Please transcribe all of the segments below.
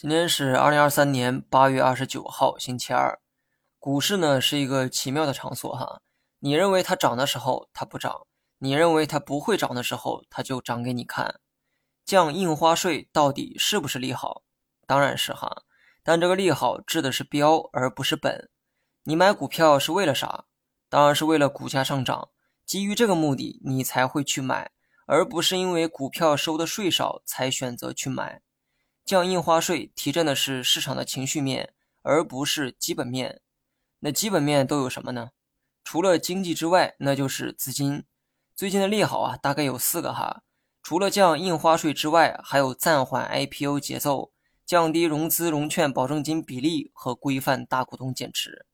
今天是二零二三年八月二十九号，星期二。股市呢是一个奇妙的场所哈。你认为它涨的时候它不涨，你认为它不会涨的时候它就涨给你看。降印花税到底是不是利好？当然是哈。但这个利好治的是标而不是本。你买股票是为了啥？当然是为了股价上涨。基于这个目的，你才会去买，而不是因为股票收的税少才选择去买。降印花税提振的是市场的情绪面，而不是基本面。那基本面都有什么呢？除了经济之外，那就是资金。最近的利好啊，大概有四个哈。除了降印花税之外，还有暂缓 IPO 节奏、降低融资融券保证金比例和规范大股东减持。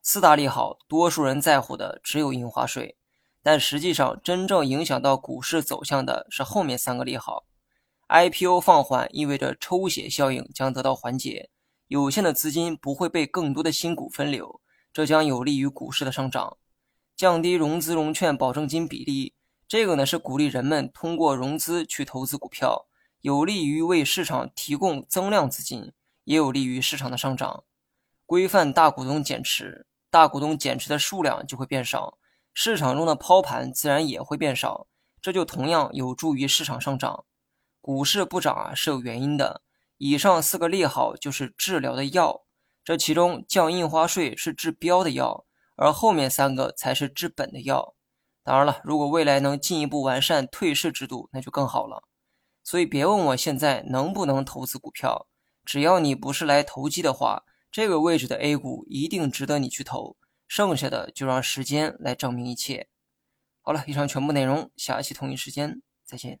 四大利好，多数人在乎的只有印花税，但实际上真正影响到股市走向的是后面三个利好。IPO 放缓意味着抽血效应将得到缓解，有限的资金不会被更多的新股分流，这将有利于股市的上涨。降低融资融券保证金比例，这个呢是鼓励人们通过融资去投资股票，有利于为市场提供增量资金，也有利于市场的上涨。规范大股东减持，大股东减持的数量就会变少，市场中的抛盘自然也会变少，这就同样有助于市场上涨。股市不涨啊是有原因的，以上四个利好就是治疗的药，这其中降印花税是治标的药，而后面三个才是治本的药。当然了，如果未来能进一步完善退市制度，那就更好了。所以别问我现在能不能投资股票，只要你不是来投机的话，这个位置的 A 股一定值得你去投，剩下的就让时间来证明一切。好了，以上全部内容，下期同一时间再见。